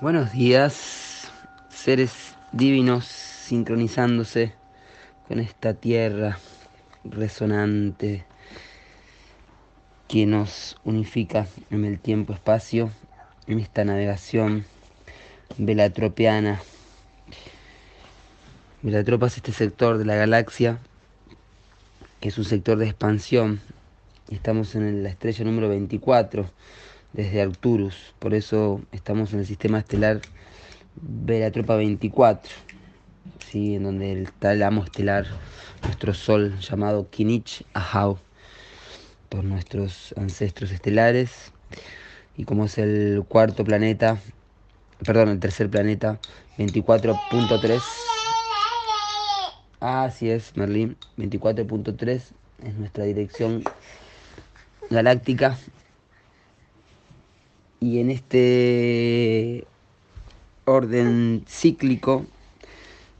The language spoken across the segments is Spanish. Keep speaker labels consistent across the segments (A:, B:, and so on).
A: Buenos días, seres divinos sincronizándose con esta tierra resonante que nos unifica en el tiempo-espacio, en esta navegación velatropiana. Velatropa es este sector de la galaxia, que es un sector de expansión. Estamos en la estrella número 24 desde Arcturus, por eso estamos en el sistema estelar Velatropa 24, ¿sí? en donde está el amo estelar, nuestro sol llamado Kinich Ahau, por nuestros ancestros estelares, y como es el cuarto planeta, perdón, el tercer planeta, 24.3. Así es, Merlín, 24.3 es nuestra dirección galáctica y en este orden cíclico,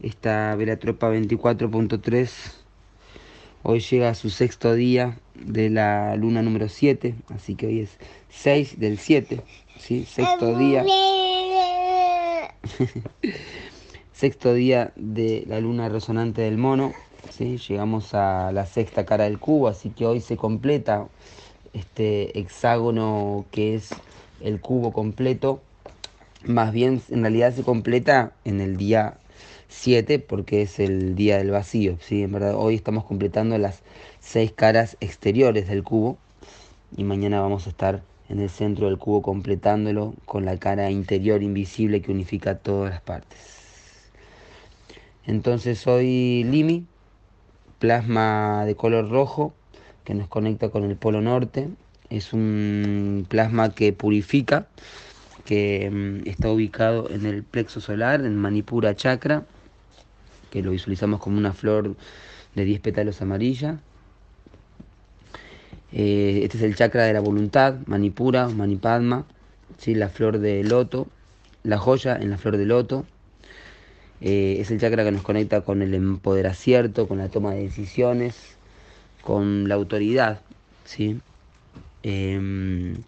A: esta Velatropa 24.3 hoy llega a su sexto día de la luna número 7, así que hoy es 6 del 7, ¿sí? sexto día. sexto día de la luna resonante del mono, ¿sí? llegamos a la sexta cara del cubo, así que hoy se completa este hexágono que es el cubo completo, más bien en realidad se completa en el día 7 porque es el día del vacío, ¿sí? En verdad hoy estamos completando las seis caras exteriores del cubo y mañana vamos a estar en el centro del cubo completándolo con la cara interior invisible que unifica todas las partes. Entonces hoy Limi, plasma de color rojo que nos conecta con el polo norte es un plasma que purifica, que mm, está ubicado en el plexo solar, en Manipura Chakra, que lo visualizamos como una flor de 10 pétalos amarilla. Eh, este es el chakra de la voluntad, Manipura, Manipadma, ¿sí? la flor de loto, la joya en la flor de loto. Eh, es el chakra que nos conecta con el empoderacierto, con la toma de decisiones, con la autoridad. ¿sí? Em,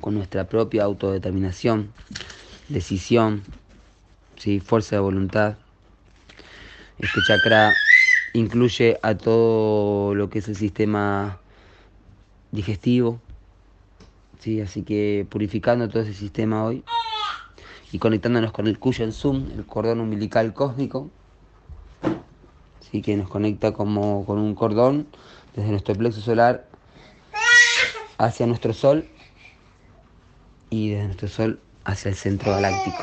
A: con nuestra propia autodeterminación, decisión, ¿sí? fuerza de voluntad. Este chakra incluye a todo lo que es el sistema digestivo, ¿sí? así que purificando todo ese sistema hoy y conectándonos con el Kuyan Zoom, el cordón umbilical cósmico, ¿sí? que nos conecta como con un cordón desde nuestro plexo solar hacia nuestro Sol y desde nuestro Sol hacia el centro galáctico.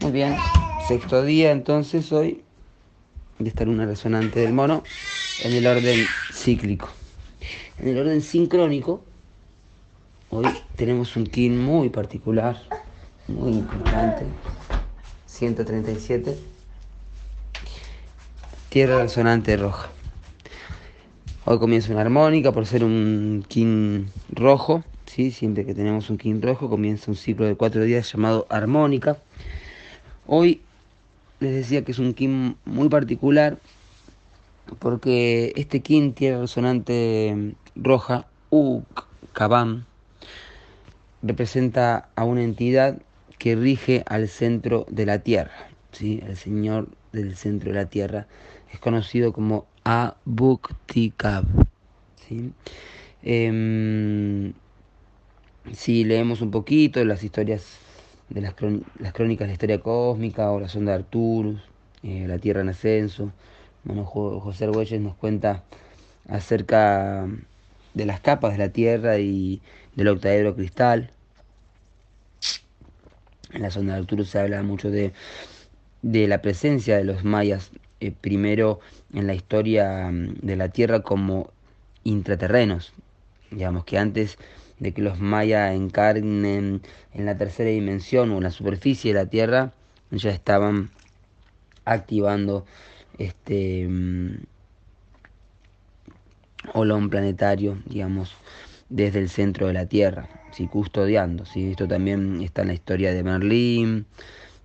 A: Muy bien, sexto día entonces hoy de esta luna resonante del mono en el orden cíclico. En el orden sincrónico, hoy tenemos un kin muy particular, muy importante, 137, tierra resonante roja. Hoy comienza una armónica por ser un king rojo. ¿sí? Siempre que tenemos un king rojo comienza un ciclo de cuatro días llamado armónica. Hoy les decía que es un king muy particular porque este king tiene resonante roja, Uk Kabam, representa a una entidad que rige al centro de la tierra. ¿sí? El señor del centro de la tierra es conocido como a Buktikab. ¿sí? Em, si leemos un poquito las historias de las, crónicas de la historia cósmica o la sonda de Arturus, eh, la Tierra en ascenso, bueno, José Argüelles nos cuenta acerca de las capas de la Tierra y del octaedro cristal. En la sonda de Arturus se habla mucho de, de la presencia de los mayas eh, primero en la historia mm, de la Tierra como intraterrenos. Digamos que antes de que los mayas encarnen en la tercera dimensión o en la superficie de la Tierra, ya estaban activando este um, olón planetario, digamos, desde el centro de la Tierra, ¿sí? custodiando. ¿sí? Esto también está en la historia de Merlín,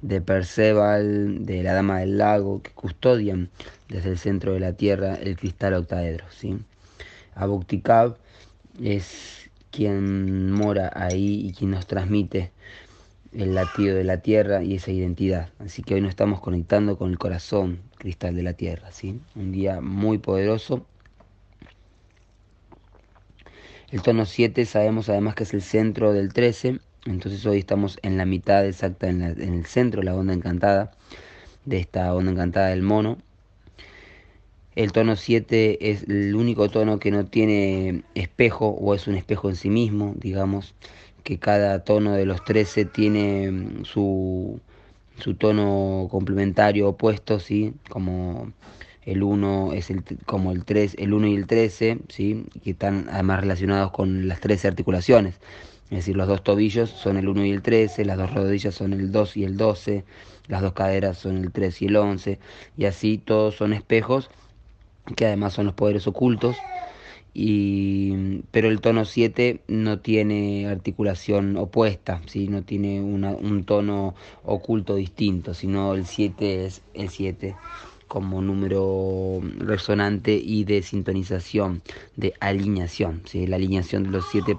A: de Perceval, de la Dama del Lago, que custodian desde el centro de la Tierra el cristal octaedro. ¿sí? Abuktikab es quien mora ahí y quien nos transmite el latido de la tierra y esa identidad. Así que hoy nos estamos conectando con el corazón cristal de la tierra, ¿sí? Un día muy poderoso. El tono 7 sabemos además que es el centro del 13, entonces hoy estamos en la mitad exacta, en, en el centro de la onda encantada, de esta onda encantada del mono. El tono 7 es el único tono que no tiene espejo o es un espejo en sí mismo, digamos que cada tono de los 13 tiene mm, su, su tono complementario opuesto, ¿sí? Como el 1 es el, como el 3, el 1 y el 13, ¿sí? Que están además relacionados con las 13 articulaciones. Es decir, los dos tobillos son el 1 y el 13, las dos rodillas son el 2 y el 12, las dos caderas son el 3 y el 11, y así todos son espejos que además son los poderes ocultos y, pero el tono 7 no tiene articulación opuesta, ¿sí? no tiene una, un tono oculto distinto, sino el 7 es el 7 como número resonante y de sintonización, de alineación, ¿sí? la alineación de los siete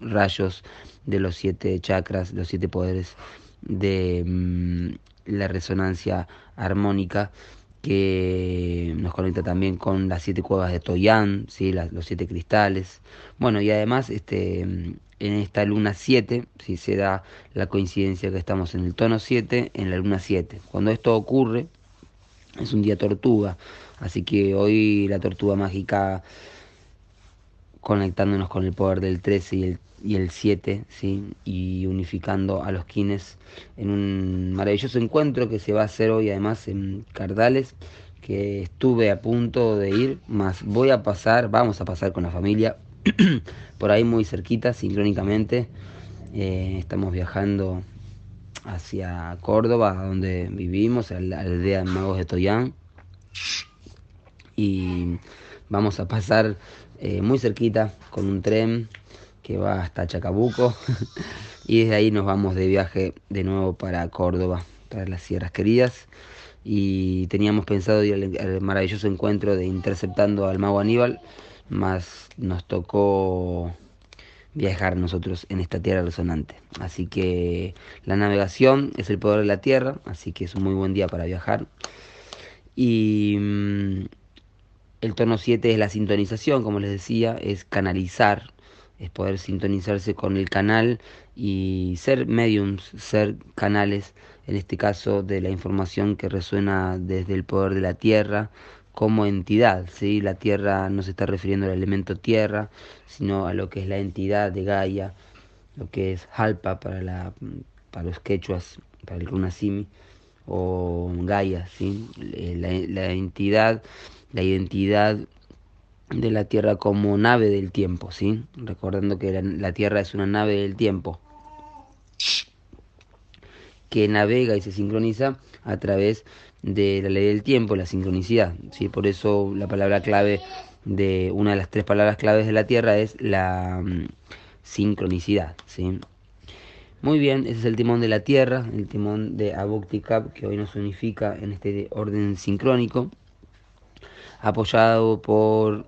A: rayos, de los siete chakras, los siete poderes de mm, la resonancia armónica que nos conecta también con las siete cuevas de Toyán, ¿sí? los siete cristales. Bueno, y además este, en esta luna 7, si se da la coincidencia que estamos en el tono 7, en la luna 7. Cuando esto ocurre, es un día tortuga, así que hoy la tortuga mágica conectándonos con el poder del 13 y el y el 7, ¿sí? y unificando a los quines en un maravilloso encuentro que se va a hacer hoy además en Cardales, que estuve a punto de ir, más voy a pasar, vamos a pasar con la familia, por ahí muy cerquita, sincrónicamente, eh, estamos viajando hacia Córdoba, donde vivimos, a la aldea de Magos de Toyán, y vamos a pasar eh, muy cerquita con un tren que va hasta Chacabuco y desde ahí nos vamos de viaje de nuevo para Córdoba, para las Sierras Queridas y teníamos pensado ir al, maravilloso encuentro de interceptando al mago Aníbal, más nos tocó viajar nosotros en esta tierra resonante. Así que la navegación es el poder de la tierra, así que es un muy buen día para viajar. Y mm, el tono 7 es la sintonización, como les decía, es canalizar es poder sintonizarse con el canal y ser mediums, ser canales, en este caso de la información que resuena desde el poder de la tierra como entidad, ¿sí? La tierra no se está refiriendo al elemento tierra, sino a lo que es la entidad de Gaia, lo que es Halpa para, la, para los quechuas, para el Runasimi, o Gaia, ¿sí? la, la entidad, la identidad de la Tierra como nave del tiempo, ¿sí? Recordando que la, Tierra es una nave del tiempo que navega y se sincroniza a través de la ley del tiempo, la sincronicidad, ¿sí? Por eso la palabra clave de una de las tres palabras claves de la Tierra es la mm, sincronicidad, ¿sí? Muy bien, ese es el timón de la Tierra, el timón de Abuktikab que hoy nos unifica en este orden sincrónico apoyado por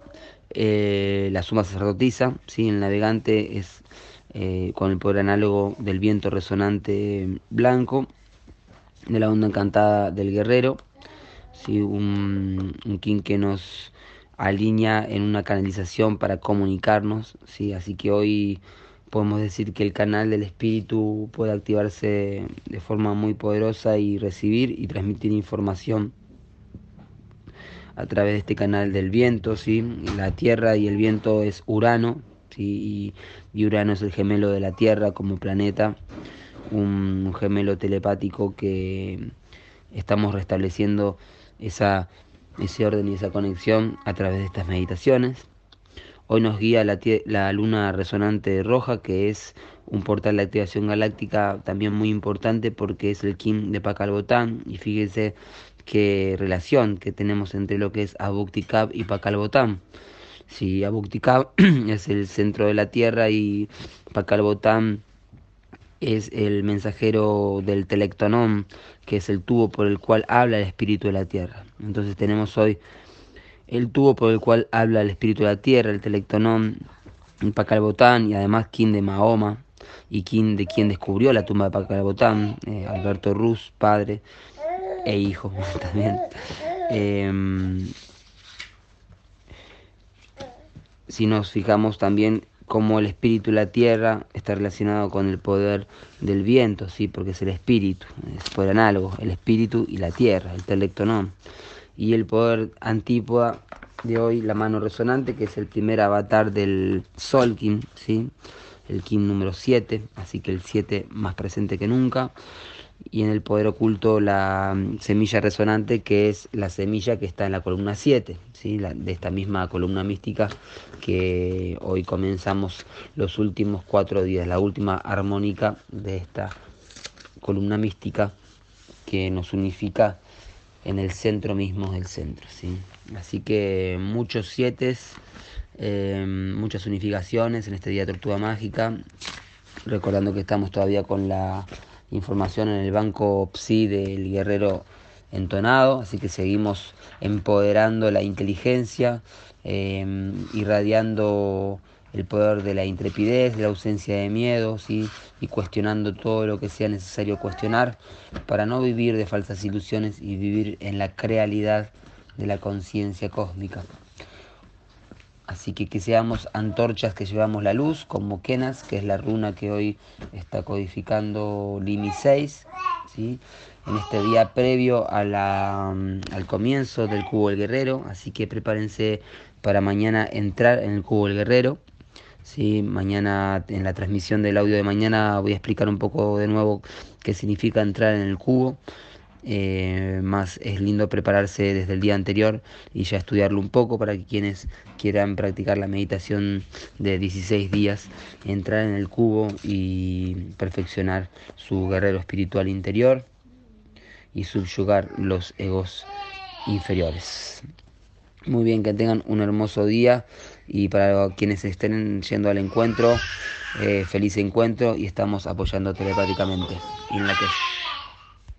A: eh, la suma sacerdotisa, ¿sí? el navegante es eh, con el poder análogo del viento resonante blanco, de la onda encantada del guerrero, ¿sí? un, un king que nos alinea en una canalización para comunicarnos, ¿sí? así que hoy podemos decir que el canal del espíritu puede activarse de forma muy poderosa y recibir y transmitir información a través de este canal del viento, ¿sí? La Tierra y el viento es Urano, ¿sí? Y Urano es el gemelo de la Tierra como planeta, un gemelo telepático que estamos restableciendo esa, ese orden y esa conexión a través de estas meditaciones. Hoy nos guía la, la luna resonante roja, que es un portal de activación galáctica también muy importante porque es el Kim de Pacalbotán. Y fíjense qué relación que tenemos entre lo que es Abuktikab y Pakalbotán. Si Abuktikab es el centro de la tierra y Pakalbotán es el mensajero del telectonón, que es el tubo por el cual habla el espíritu de la tierra. Entonces tenemos hoy el tubo por el cual habla el espíritu de la tierra, el telectonón, Pacalbotán y además quién de Mahoma y quién de quien descubrió la tumba de Pacalbotán, eh, Alberto Ruz, padre e hijo también. Em, si nos fijamos también cómo el espíritu y la tierra está relacionado con el poder del viento, sí, porque es el espíritu, es poder análogo, el espíritu y la tierra, el intelecto no. Y el poder antípoda de hoy, la mano resonante, que es el primer avatar del Solkin, ¿sí? el Kim número 7, así que el 7 más presente que nunca. Y en el poder oculto la mm, semilla resonante, que es la semilla que está en la columna 7, ¿sí? de esta misma columna mística que hoy comenzamos los últimos cuatro días, la última armónica de esta columna mística que nos unifica en el centro mismo del centro. ¿sí? Así que muchos siete, eh, muchas unificaciones en este día de Tortuga Mágica, recordando que estamos todavía con la información en el banco PSI del guerrero entonado, así que seguimos empoderando la inteligencia, eh, irradiando el poder de la intrepidez, de la ausencia de miedos y cuestionando todo lo que sea necesario cuestionar para no vivir de falsas ilusiones y vivir en la realidad de la conciencia cósmica. Así que que seamos antorchas que llevamos la luz, como Kenas, que es la runa que hoy está codificando Limi 6, ¿sí? en este día previo mm, al comienzo del Cubo del Guerrero. Así que prepárense para mañana entrar en el Cubo del Guerrero. ¿sí? Mañana, en la transmisión del audio de mañana, voy a explicar un poco de nuevo qué significa entrar en el cubo. Eh, más es lindo prepararse desde el día anterior y ya estudiarlo un poco para que quienes quieran practicar la meditación de 16 días, entrar en el cubo y perfeccionar su guerrero espiritual interior y subyugar los egos inferiores. Muy bien, que tengan un hermoso día y para quienes estén yendo al encuentro, eh, feliz encuentro y estamos apoyando telepáticamente. En la que